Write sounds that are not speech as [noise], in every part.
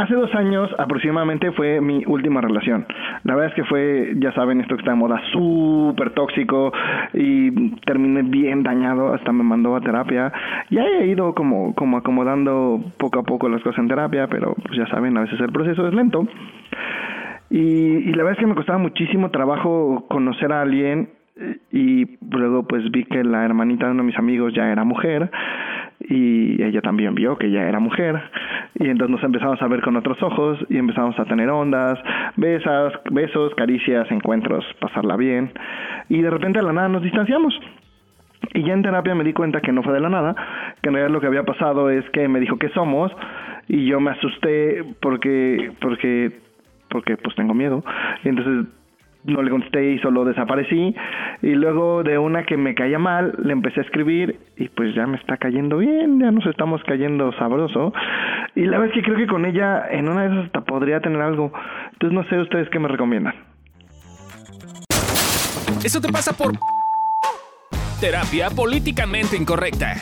Hace dos años aproximadamente fue mi última relación. La verdad es que fue, ya saben, esto que está de moda, súper tóxico y terminé bien dañado, hasta me mandó a terapia. Ya he ido como, como acomodando poco a poco las cosas en terapia, pero pues ya saben, a veces el proceso es lento. Y, y la verdad es que me costaba muchísimo trabajo conocer a alguien y luego pues vi que la hermanita de uno de mis amigos ya era mujer y ella también vio que ya era mujer y entonces nos empezamos a ver con otros ojos y empezamos a tener ondas, besas, besos, caricias, encuentros, pasarla bien y de repente de la nada nos distanciamos. Y ya en terapia me di cuenta que no fue de la nada, que en realidad lo que había pasado es que me dijo que somos y yo me asusté porque porque porque pues tengo miedo y entonces no le contesté y solo desaparecí. Y luego de una que me caía mal, le empecé a escribir y pues ya me está cayendo bien, ya nos estamos cayendo sabroso. Y la es que creo que con ella en una de esas hasta podría tener algo. Entonces no sé ustedes qué me recomiendan. Eso te pasa por terapia políticamente incorrecta.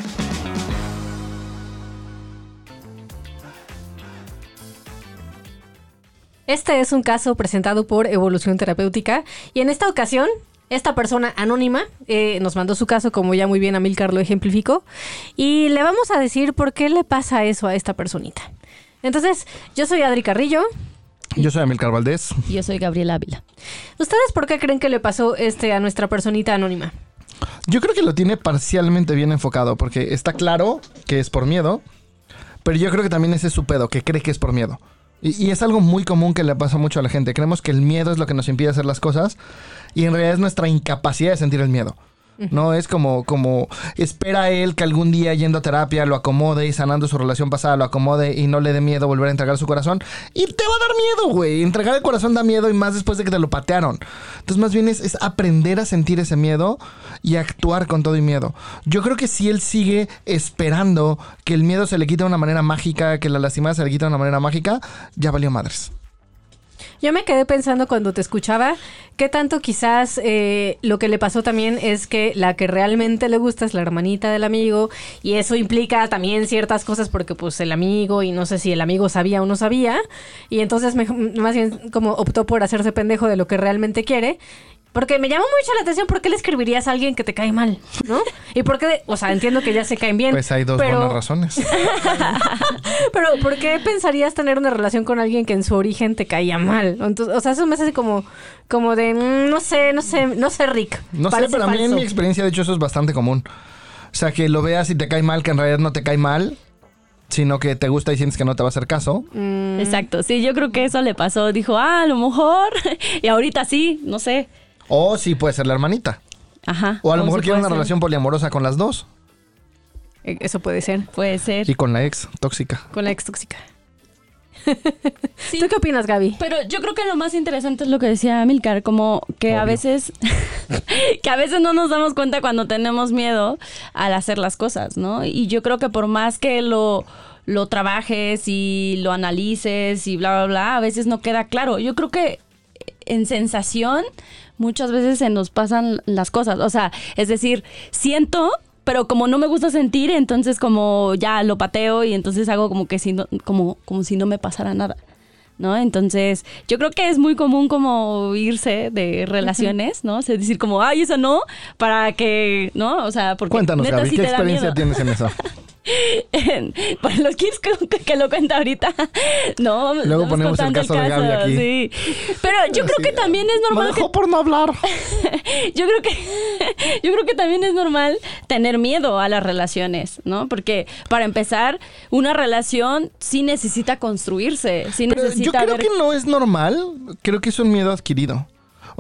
Este es un caso presentado por Evolución Terapéutica y en esta ocasión esta persona anónima eh, nos mandó su caso, como ya muy bien Amilcar lo ejemplificó, y le vamos a decir por qué le pasa eso a esta personita. Entonces, yo soy Adri Carrillo. Yo soy Amilcar Valdés. Y yo soy Gabriela Ávila. ¿Ustedes por qué creen que le pasó este a nuestra personita anónima? Yo creo que lo tiene parcialmente bien enfocado, porque está claro que es por miedo, pero yo creo que también ese es su pedo, que cree que es por miedo. Y, es algo muy común que le pasa mucho a la gente. Creemos que el miedo es lo que nos impide hacer las cosas y en realidad es nuestra incapacidad de sentir el miedo. No es como, como espera él que algún día yendo a terapia lo acomode y sanando su relación pasada lo acomode y no le dé miedo volver a entregar su corazón. Y te va a dar miedo, güey. Entregar el corazón da miedo y más después de que te lo patearon. Entonces, más bien es, es aprender a sentir ese miedo y actuar con todo y miedo. Yo creo que si él sigue esperando que el miedo se le quite de una manera mágica, que la lastimada se le quite de una manera mágica, ya valió madres. Yo me quedé pensando cuando te escuchaba, qué tanto quizás eh, lo que le pasó también es que la que realmente le gusta es la hermanita del amigo y eso implica también ciertas cosas porque pues el amigo y no sé si el amigo sabía o no sabía y entonces más bien como optó por hacerse pendejo de lo que realmente quiere porque me llama mucho la atención por qué le escribirías a alguien que te cae mal, ¿no? Y por qué, o sea, entiendo que ya se caen bien. Pues hay dos buenas razones. [laughs] pero ¿por qué pensarías tener una relación con alguien que en su origen te caía mal? Entonces, o sea, eso me hace como, como de, mm, no sé, no sé, no sé, Rick. No sé, pero a mí en mi experiencia, de hecho, eso es bastante común. O sea, que lo veas y te cae mal, que en realidad no te cae mal, sino que te gusta y sientes que no te va a hacer caso. Mm. Exacto, sí, yo creo que eso le pasó. Dijo, ah, a lo mejor, [laughs] y ahorita sí, no sé. O sí puede ser la hermanita. Ajá. O a lo mejor quiere una relación poliamorosa con las dos. E, eso puede ser. Puede ser. Y con la ex tóxica. Con la ex tóxica. [laughs] ¿Tú qué opinas, Gaby? Pero yo creo que lo más interesante es lo que decía Milcar, como que a veces [laughs] que a veces no nos damos cuenta cuando tenemos miedo al hacer las cosas, ¿no? Y yo creo que por más que lo lo trabajes y lo analices y bla bla bla, a veces no queda claro. Yo creo que en sensación muchas veces se nos pasan las cosas. O sea, es decir, siento, pero como no me gusta sentir, entonces como ya lo pateo y entonces hago como que si no, como, como si no me pasara nada. ¿no? Entonces, yo creo que es muy común como irse de relaciones, ¿no? Es decir, como, ay, eso no, para que, ¿no? O sea, porque... Cuéntanos, ¿qué experiencia tienes en eso? [laughs] para los kids que, lo cuenta ahorita, no. Luego ponemos el caso, de Gaby aquí. Sí. Pero yo creo que también es normal. Me dejó por no hablar. [laughs] yo creo que [laughs] yo creo que también es normal tener miedo a las relaciones, ¿no? Porque para empezar, una relación sí necesita construirse, sí necesita. Yo creo que no es normal. Creo que es un miedo adquirido.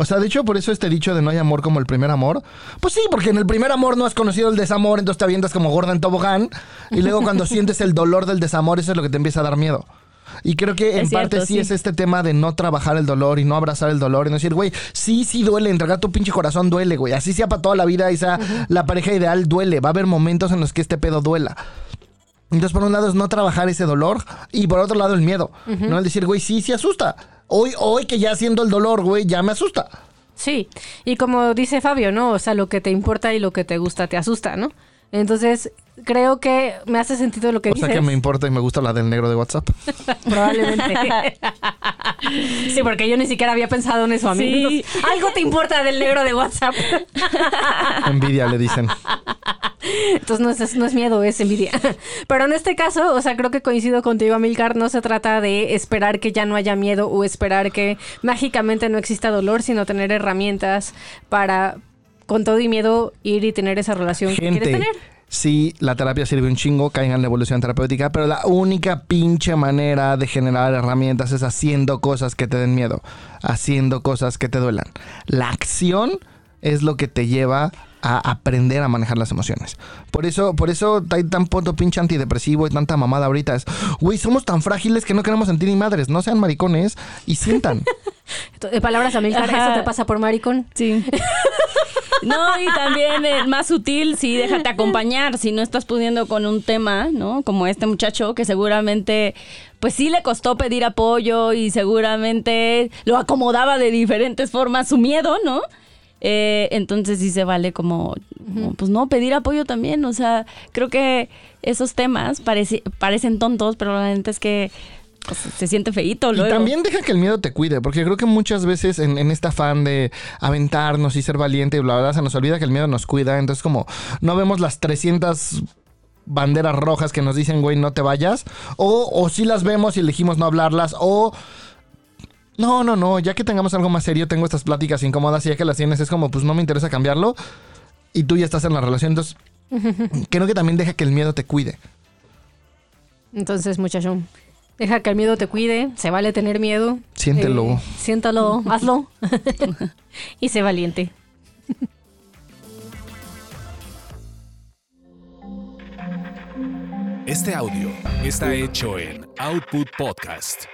O sea, de hecho, por eso este dicho de no hay amor como el primer amor. Pues sí, porque en el primer amor no has conocido el desamor, entonces te avientas como gorda en tobogán. Y luego cuando [laughs] sientes el dolor del desamor, eso es lo que te empieza a dar miedo. Y creo que en parte sí, es este tema de no trabajar el dolor y no abrazar el dolor y no decir, güey, sí, sí duele, entregar tu pinche corazón duele, güey. Así sea para toda la vida, esa la pareja ideal duele. Va a haber momentos en los que este pedo duela. Entonces, por un lado es no trabajar ese dolor y por otro lado el miedo. No el decir, güey, sí, sí asusta. Hoy, hoy que ya siendo el dolor, güey, ya me asusta. Sí, y como dice Fabio, ¿no? O sea, lo que te importa y lo que te gusta te asusta, ¿no? Entonces, creo que me hace sentido lo que O dices. sea que me importa y me gusta la del negro de WhatsApp. [laughs] Probablemente. [laughs] sí, porque yo ni siquiera había pensado en eso, amigo. Sí. Entonces, Algo te importa del negro de WhatsApp. Envidia le dicen. Entonces no es, no es miedo, es envidia. [laughs] Pero en este caso, o sea, creo que coincido contigo, Amilcar, no se trata de esperar que ya no haya miedo o esperar que mágicamente no exista dolor, sino tener herramientas para, con todo y miedo, ir y tener esa relación que quieres Gente, tener. sí, la terapia sirve un chingo, caigan en la evolución terapéutica, pero la única pinche manera de generar herramientas es haciendo cosas que te den miedo, haciendo cosas que te duelan. La acción es lo que te lleva a aprender a manejar las emociones. Por eso, por eso hay tan punto pinche antidepresivo y tanta mamada ahorita. Es, güey, somos tan frágiles que no queremos sentir ni madres. No sean maricones y sientan. [laughs] De palabras, Amilcar, Ajá. eso te pasa por maricón. Sí. [laughs] No, y también eh, más sutil, sí, déjate acompañar. Si no estás pudiendo con un tema, ¿no? Como este muchacho que seguramente, pues sí le costó pedir apoyo y seguramente lo acomodaba de diferentes formas su miedo, ¿no? Eh, entonces sí se vale como, como, pues no, pedir apoyo también. O sea, creo que esos temas parece- parecen tontos, pero la neta es que pues, se siente feíto luego. Y también deja que el miedo te cuide, porque creo que muchas veces en, en este afán de aventarnos y ser valiente y bla, bla, bla, se nos olvida que el miedo nos cuida. Entonces, como no vemos las 300 banderas rojas que nos dicen, güey, no te vayas, o, o sí las vemos y elegimos no hablarlas, o... No, no, no, ya que tengamos algo más serio, tengo estas pláticas incómodas y ya que las tienes es como, pues no me interesa cambiarlo y tú ya estás en la relación, entonces [laughs] creo que también deja que el miedo te cuide. Entonces, muchacho, deja que el miedo te cuide. Se vale tener miedo. Siéntelo. Eh, siéntalo, [laughs] hazlo. [laughs] y sé valiente. Este audio está hecho en Output Podcast.